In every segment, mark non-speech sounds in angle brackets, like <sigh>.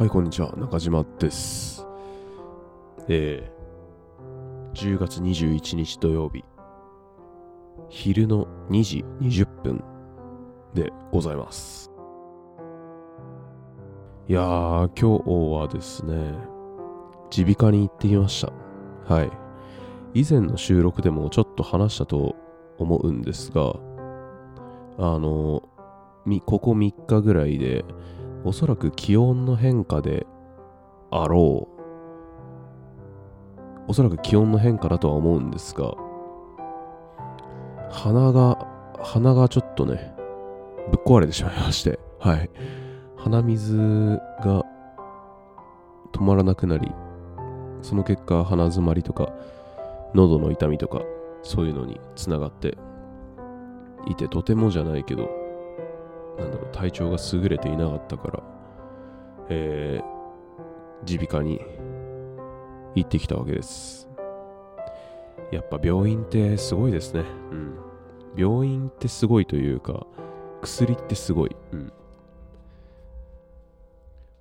はい、こんにちは。中島です。えー、10月21日土曜日、昼の2時20分でございます。いやー、今日はですね、耳鼻科に行ってきました。はい。以前の収録でもちょっと話したと思うんですが、あの、みここ3日ぐらいで、おそらく気温の変化であろう。おそらく気温の変化だとは思うんですが、鼻が、鼻がちょっとね、ぶっ壊れてしまいまして、はい。鼻水が止まらなくなり、その結果鼻づまりとか、喉の痛みとか、そういうのにつながっていて、とてもじゃないけど、なんだろう、体調が優れていなかったから、えー、耳鼻科に行ってきたわけです。やっぱ病院ってすごいですね。うん。病院ってすごいというか、薬ってすごい。うん。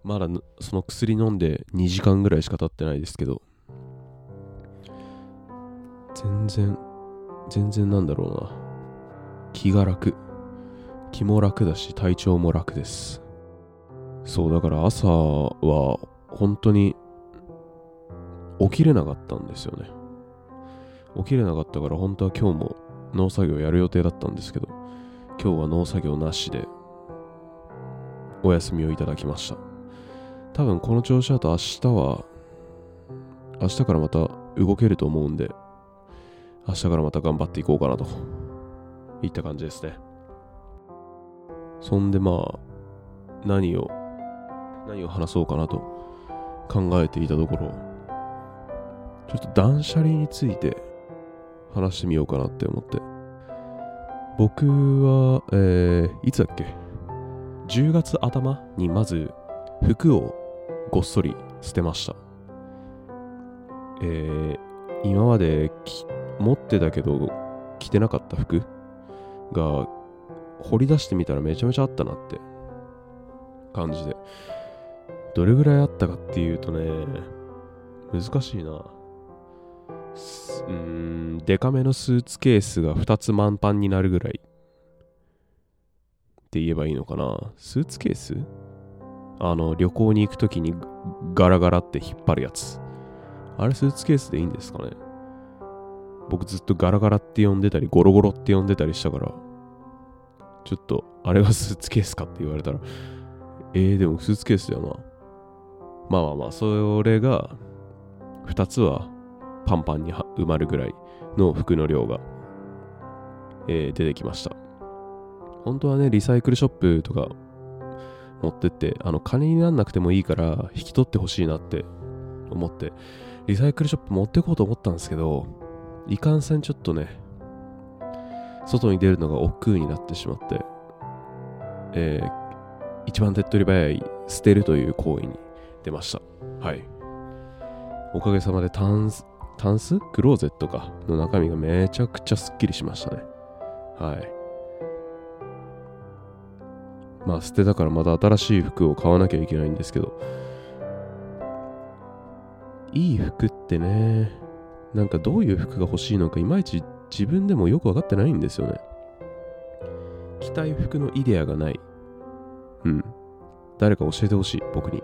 まだその薬飲んで2時間ぐらいしか経ってないですけど、全然、全然なんだろうな。気が楽。気も楽だし体調も楽です。そうだから朝は本当に起きれなかったんですよね。起きれなかったから本当は今日も農作業やる予定だったんですけど今日は農作業なしでお休みをいただきました。多分この調子だと明日は明日からまた動けると思うんで明日からまた頑張っていこうかなといった感じですね。そんでまあ、何を、何を話そうかなと考えていたところ、ちょっと断捨離について話してみようかなって思って。僕は、えー、いつだっけ ?10 月頭にまず服をごっそり捨てました。えー、今まで持ってたけど着てなかった服が掘り出してみたらめちゃめちゃあったなって感じで。どれぐらいあったかっていうとね、難しいな。うーん、デカめのスーツケースが2つ満帆になるぐらいって言えばいいのかな。スーツケース？あの、旅行に行くときにガラガラって引っ張るやつ。あれスーツケースでいいんですかね？僕ずっとガラガラって呼んでたり、ゴロゴロって呼んでたりしたから、ちょっと、あれがスーツケースかって言われたら、えー、でもスーツケースだよな。まあまあまあ、それが、2つはパンパンに埋まるぐらいの服の量が、えー出てきました。本当はね、リサイクルショップとか持ってって、あの、金になんなくてもいいから引き取ってほしいなって思って、リサイクルショップ持ってこうと思ったんですけど、いかんせんちょっとね、外に出るのが億劫になってしまって、えー一番手っ取り早い捨てるという行為に出ました。はい。おかげさまでタンス、タンス？クローゼットかの中身がめちゃくちゃすっきりしましたね。はい。まあ捨てたからまた新しい服を買わなきゃいけないんですけど、いい服ってね、なんかどういう服が欲しいのかいまいち自分でもよくわかってないんですよね。着たい服のイデアがない。うん。誰か教えてほしい、僕に。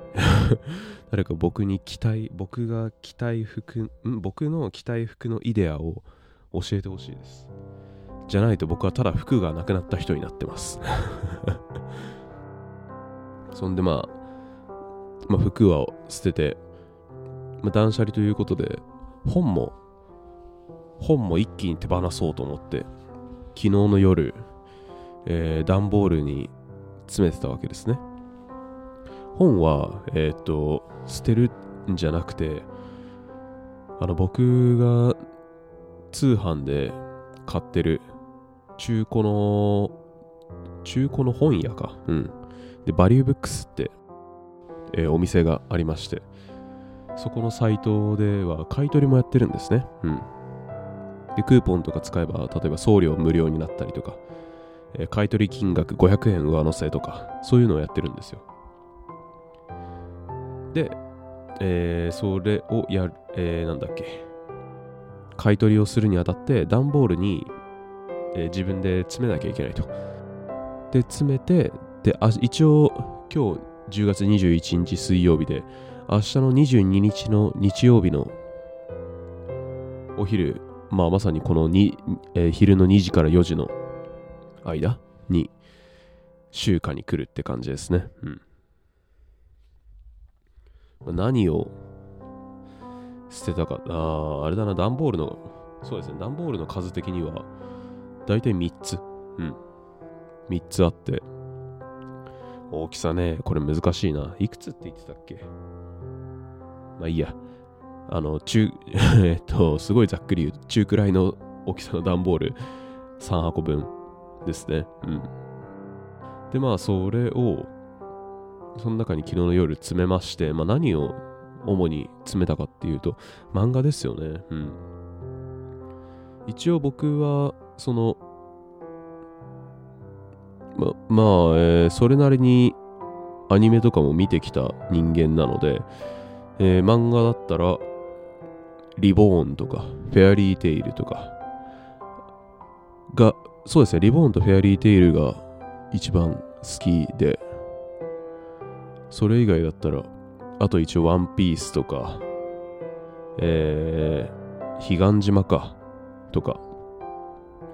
<laughs> 誰か僕に着たい、僕が着たい服、ん？僕の着たい服のイデアを教えてほしいです。じゃないと僕はただ服がなくなった人になってます。<laughs> そんでまあ、まあ服は捨てて、まあ、断捨離ということで、本も、本も一気に手放そうと思って、昨日の夜、えー段ボールに詰めてたわけですね。本は、えーっと、捨てるんじゃなくて、あの、僕が通販で買ってる中古の、中古の本屋か。うん。で、バリューブックスって、えーお店がありまして、そこのサイトでは買い取りもやってるんですね。うん。で、クーポンとか使えば、例えば送料無料になったりとか、え買取金額500円上乗せとか、そういうのをやってるんですよ。で、えーそれをやる、えーなんだっけ、買取をするにあたって、段ボールに、えー自分で詰めなきゃいけないと。で、詰めて、で、あ一応、今日10月21日水曜日で、明日の22日の日曜日のお昼、まあまさにこのに、えー昼の2時から4時の間に集荷に来るって感じですね。うん。何を捨てたか、ああれだな、段ボールの、そうですね、段ボールの数的には、だいたい3つ。うん。3つあって、大きさね、これ難しいな。いくつって言ってたっけ？まあいいや。あの、中、<laughs> えっと、すごいざっくり言うと、中くらいの大きさの段ボール3箱分ですね。うん。で、まあ、それを、その中に昨日の夜詰めまして、まあ何を主に詰めたかっていうと、漫画ですよね。うん。一応僕は、その、ま、まあ、えーそれなりにアニメとかも見てきた人間なので、えー漫画だったら、リボーンとか、フェアリーテイルとか、が、そうですね、リボーンとフェアリーテイルが一番好きで、それ以外だったら、あと一応ワンピースとか、えー、彼岸島か、とか、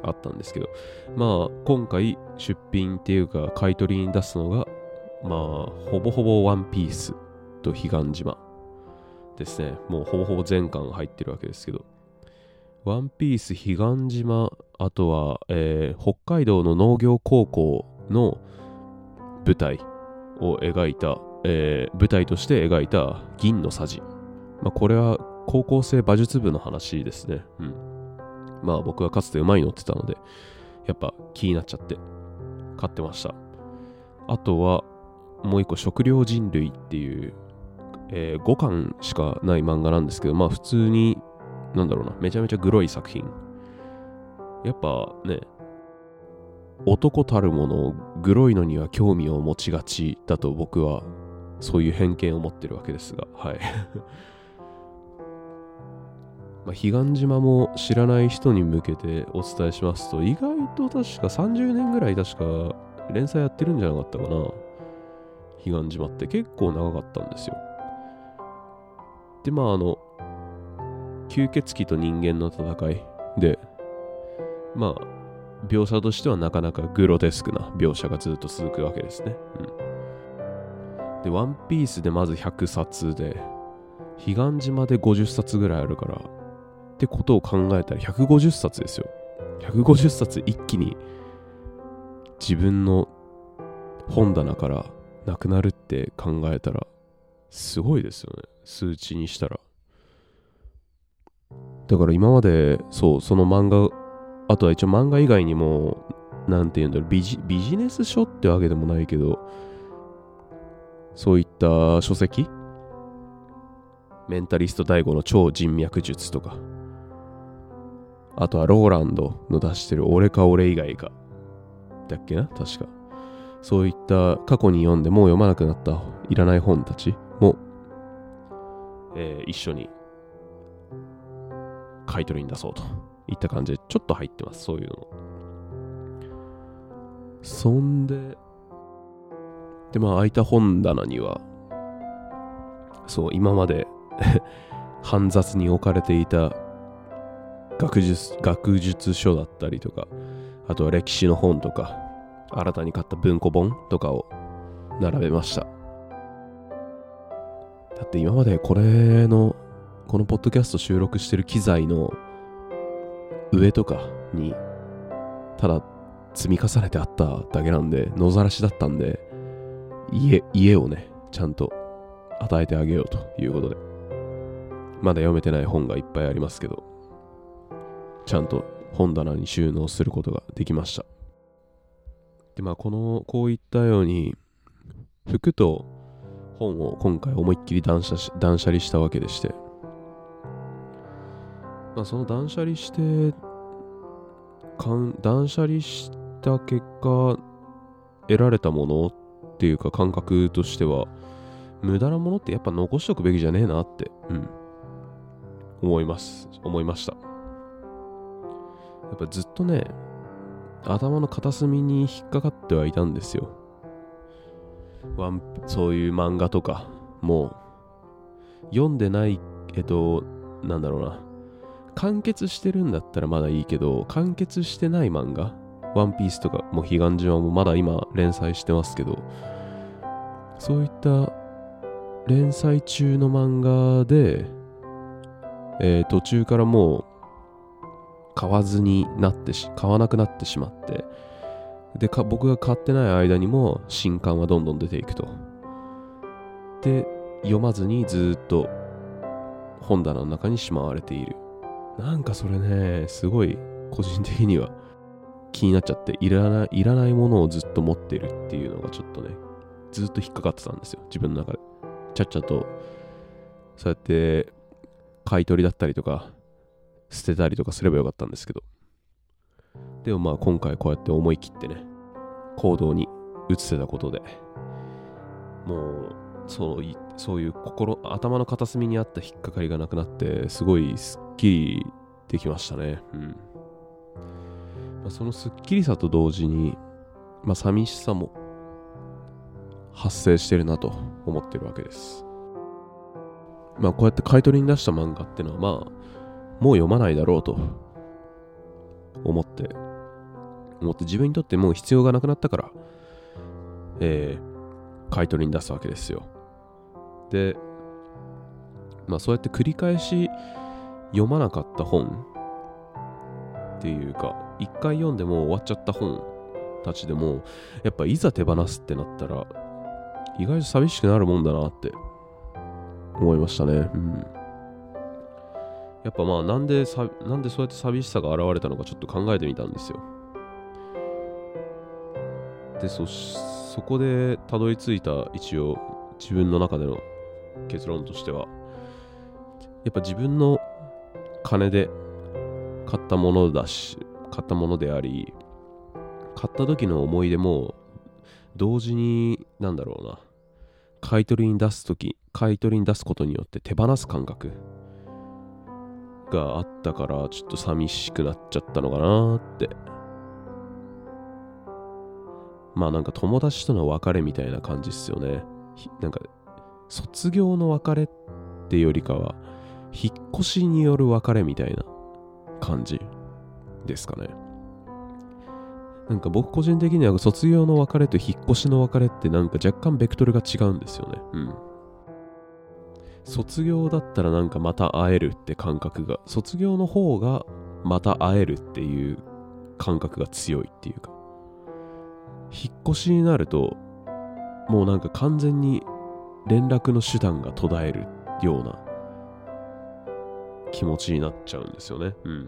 あったんですけど、まあ、今回出品っていうか、買い取りに出すのが、まあ、ほぼほぼワンピースと彼岸島。ですね。もうほぼほぼ全巻入ってるわけですけど、ワンピース、彼岸島、あとは、えー北海道の農業高校の舞台を描いた、えー舞台として描いた銀のさじ。まあ、これは高校生馬術部の話ですね。うん。まあ僕はかつて馬に乗ってたので、やっぱ気になっちゃって買ってました。あとは、もう一個食料人類っていう、え5巻しかない漫画なんですけど、まあ普通に、なんだろうな、めちゃめちゃグロい作品。やっぱね、男たるもの、グロいのには興味を持ちがちだと僕は、そういう偏見を持ってるわけですが、はい。<laughs> まあ、彼岸島も知らない人に向けてお伝えしますと、意外と確か30年ぐらい確か連載やってるんじゃなかったかな。彼岸島って結構長かったんですよ。で、まああの、吸血鬼と人間の戦いで、まあ、描写としてはなかなかグロテスクな描写がずっと続くわけですね。うん。で、ワンピースでまず100冊で、彼岸島で50冊ぐらいあるから、ってことを考えたら150冊ですよ。150冊一気に自分の本棚からなくなるって考えたらすごいですよね。数値にしたら。だから今まで、そう、その漫画、あとは一応漫画以外にも、なんていうんだろうビジ、ビジネス書ってわけでもないけど、そういった書籍？メンタリスト DAIGO の超人脈術とか、あとはローランドの出してる俺か俺以外か、だっけな？確か。そういった過去に読んでもう読まなくなったいらない本たち、えー一緒に買い取りに出そうといった感じでちょっと入ってます、そういうの。そんで、で、まあ空いた本棚には、そう、今まで <laughs> 煩雑に置かれていた学術学術書だったりとか、あとは歴史の本とか、新たに買った文庫本とかを並べました。だって今までこれの、このポッドキャスト収録してる機材の上とかに、ただ積み重ねてあっただけなんで、野ざらしだったんで、家、家をね、ちゃんと与えてあげようということで。まだ読めてない本がいっぱいありますけど、ちゃんと本棚に収納することができました。で、まあ、この、こういったように、服と本を今回思いっきり断捨断捨離したわけでして、まあ、その断捨離して、断捨離した結果、得られたものっていうか感覚としては、無駄なものってやっぱ残しとくべきじゃねえなって、うん、思います。思いました。やっぱずっとね、頭の片隅に引っかかってはいたんですよ。ワンそういう漫画とかも読んでないえっとなんだろうな。完結してるんだったらまだいいけど完結してない漫画ワンピースとかもう彼岸島もまだ今連載してますけどそういった連載中の漫画で、えー、途中からもう買わずになってし買わなくなってしまってで僕が買ってない間にも新刊はどんどん出ていくと。で読まずにずっと本棚の中にしまわれている。なんかそれねすごい個人的には気になっちゃっていらないいらないものをずっと持ってるっていうのがちょっとねずっと引っかかってたんですよ自分の中で。ちゃっちゃとそうやって買い取りだったりとか捨てたりとかすればよかったんですけど。でもまあ今回こうやって思い切ってね行動に移せたことでもうそうそういう心頭の片隅にあった引っかかりがなくなってすごいすっきりできましたね。うん。まあ、そのすっきりさと同時にまあ寂しさも発生してるなと思ってるわけです。まあこうやって買い取りに出した漫画ってのはまあもう読まないだろうと思って思って自分にとってもう必要がなくなったからえー、買い取りに出すわけですよで、まあそうやって繰り返し読まなかった本っていうか、一回読んでも終わっちゃった本たちでも、やっぱいざ手放すってなったら、意外と寂しくなるもんだなって思いましたね。うん。やっぱまあなんでさ、なんでそうやって寂しさが現れたのかちょっと考えてみたんですよ。で、そ、そこでたどり着いた一応自分の中での結論としては。やっぱ自分の金で買ったものだし買ったものであり買った時の思い出も同時になんだろうな買い取りに出す時買い取りに出すことによって手放す感覚があったからちょっと寂しくなっちゃったのかなってまあなんか友達との別れみたいな感じっすよねなんか卒業の別れってよりかは、引っ越しによる別れみたいな感じですかね。なんか僕個人的には卒業の別れと引っ越しの別れってなんか若干ベクトルが違うんですよね。うん。卒業だったらなんかまた会えるって感覚が、卒業の方がまた会えるっていう感覚が強いっていうか、引っ越しになると、もうなんか完全に連絡の手段が途絶えるような気持ちになっちゃうんですよね。うん。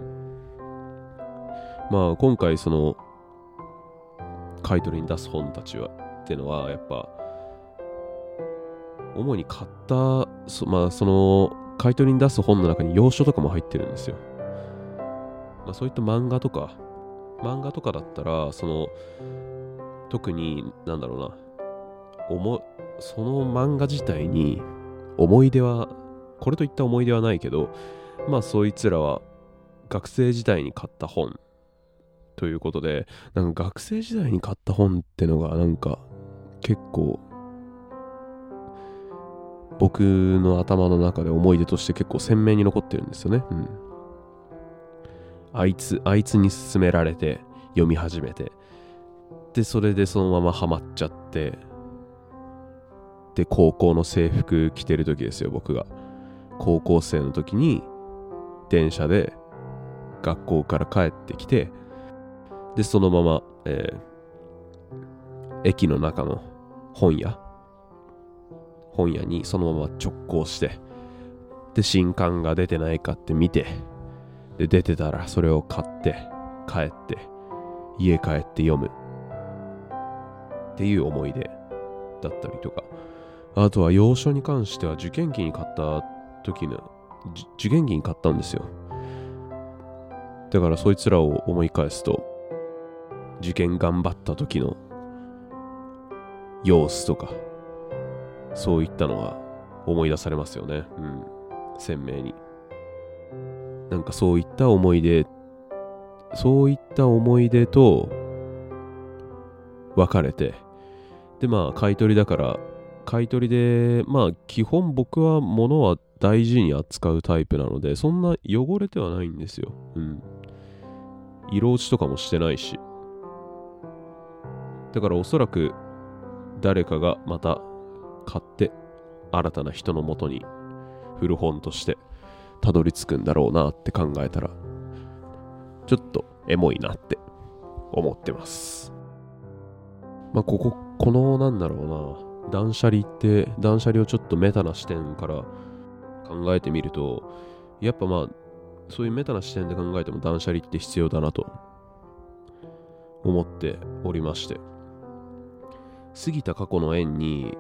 まあ今回その買い取りに出す本たちはっていうのはやっぱ主に買ったそまあその買い取りに出す本の中に要所とかも入ってるんですよ。まあそういった漫画とか漫画とかだったらその特になんだろうな思その漫画自体に思い出はこれといった思い出はないけどまあそいつらは学生時代に買った本ということでなんか学生時代に買った本ってのがなんか結構僕の頭の中で思い出として結構鮮明に残ってるんですよね。うん。あいつ、あいつに勧められて読み始めて、で、それでそのままハマっちゃって、で高校の制服着てる時ですよ僕が。高校生の時に電車で学校から帰ってきてでそのまま、えー、駅の中の本屋本屋にそのまま直行してで新刊が出てないかって見てで出てたらそれを買って帰って家帰って読む。っていう思い出だったりとかあとは洋書に関しては受験期に買った時の、受験期に買ったんですよ。だからそいつらを思い返すと、受験頑張った時の様子とか、そういったのが思い出されますよね。うん。鮮明に。なんかそういった思い出、そういった思い出と別れて、でまあ買い取りだから、買い取りで、まあ基本僕は物は大事に扱うタイプなので、そんな汚れてはないんですよ。うん。色落ちとかもしてないし。だからおそらく誰かがまた買って新たな人のもとに古本としてたどり着くんだろうなって考えたらちょっとエモいなって思ってます。まあここ、このなんだろうな。断捨離って断捨離をちょっとメタな視点から考えてみるとやっぱまあそういうメタな視点で考えても断捨離って必要だなと思っておりまして。過ぎた過去の縁に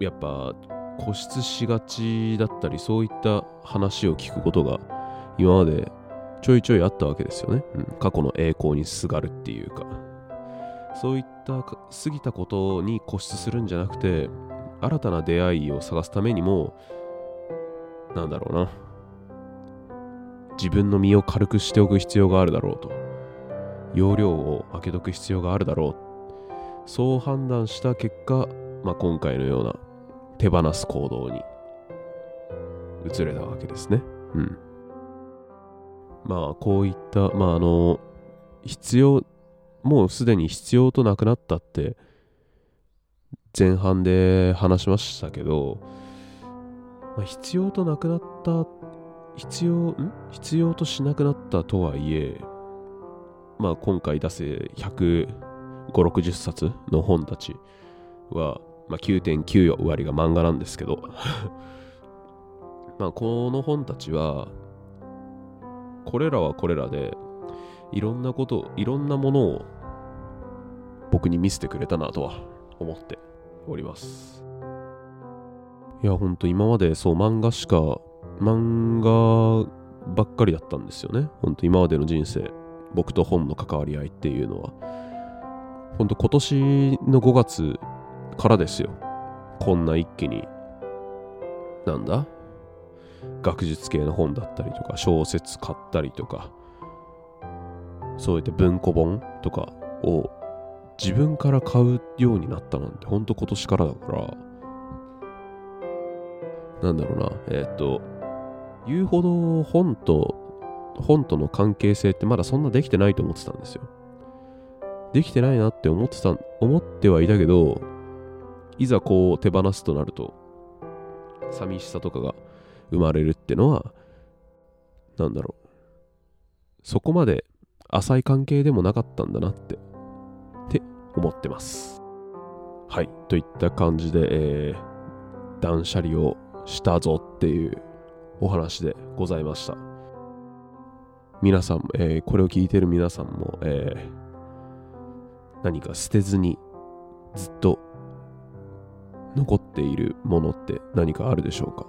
やっぱ固執しがちだったりそういった話を聞くことが今までちょいちょいあったわけですよね、うん、過去の栄光にすがるっていうか。そういった過ぎたことに固執するんじゃなくて新たな出会いを探すためにもなんだろうな自分の身を軽くしておく必要があるだろうと容量を開けとく必要があるだろうそう判断した結果、まあ、今回のような手放す行動に移れたわけですね。うん。まあこういった、まああの、必要、もうすでに必要となくなったって前半で話しましたけど、まあ、必要となくなった必要ん？必要としなくなったとはいえまあ今回出せ15060冊の本たちは、まあ、9.9割が漫画なんですけど <laughs> まあこの本たちはこれらはこれらでいろんなこといろんなものを僕に見せてくれたなとは思っておりますいやほんと今までそう漫画しか漫画ばっかりだったんですよね。ほんと今までの人生、僕と本の関わり合いっていうのは。ほんと今年の5月からですよ。こんな一気に、なんだ？学術系の本だったりとか、小説買ったりとか、そういった文庫本とかを自分から買うようになったなんて、ほんと今年からだから、なんだろうな、えっ、ー、と、言うほど本と、本との関係性ってまだそんなできてないと思ってたんですよ。できてないなって思ってた、思ってはいたけど、いざこう手放すとなると、寂しさとかが生まれるってのは、なんだろう。そこまで浅い関係でもなかったんだなって、って思ってます。はい。といった感じで、えー、断捨離をしたぞっていうお話でございました。皆さん、えー、これを聞いてる皆さんも、えー、何か捨てずにずっと残っているものって何かあるでしょうか？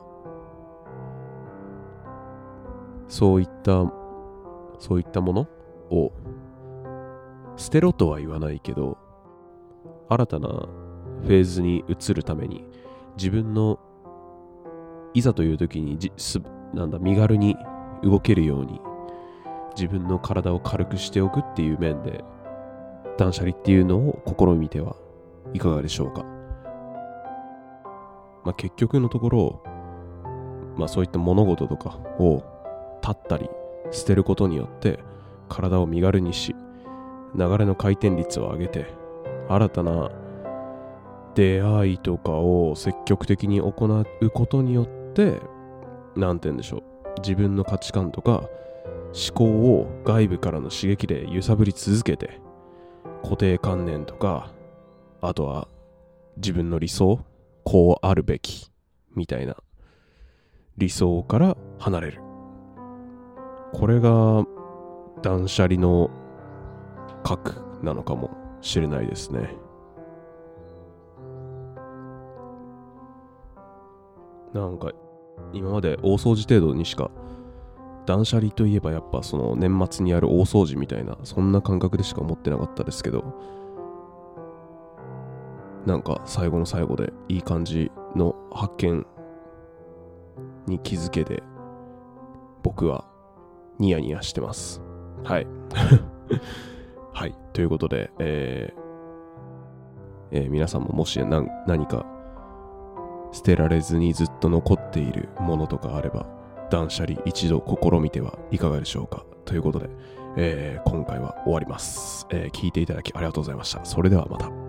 そういった、そういったもの？を捨てろとは言わないけど、新たなフェーズに移るために自分のいざという時にじすなんだ身軽に動けるように自分の体を軽くしておくっていう面で断捨離っていうのを試みてはいかがでしょうか、まあ、結局のところ、まあ、そういった物事とかを立ったり捨てることによって体を身軽にし流れの回転率を上げて新たな出会いとかを積極的に行うことによって何て言うんでしょう自分の価値観とか思考を外部からの刺激で揺さぶり続けて固定観念とかあとは自分の理想こうあるべきみたいな理想から離れる。これが断捨離の核なのかもしれないですね。なんか今まで大掃除程度にしか断捨離といえばやっぱその年末にやる大掃除みたいなそんな感覚でしか思ってなかったですけどなんか最後の最後でいい感じの発見に気づけて僕はニヤニヤしてます。はい。<laughs> はい。ということで、えーえー皆さんももし何か捨てられずにずっと残っているものとかあれば断捨離一度試みてはいかがでしょうか。ということで、えー今回は終わります、えー聞いていただきありがとうございました。それではまた。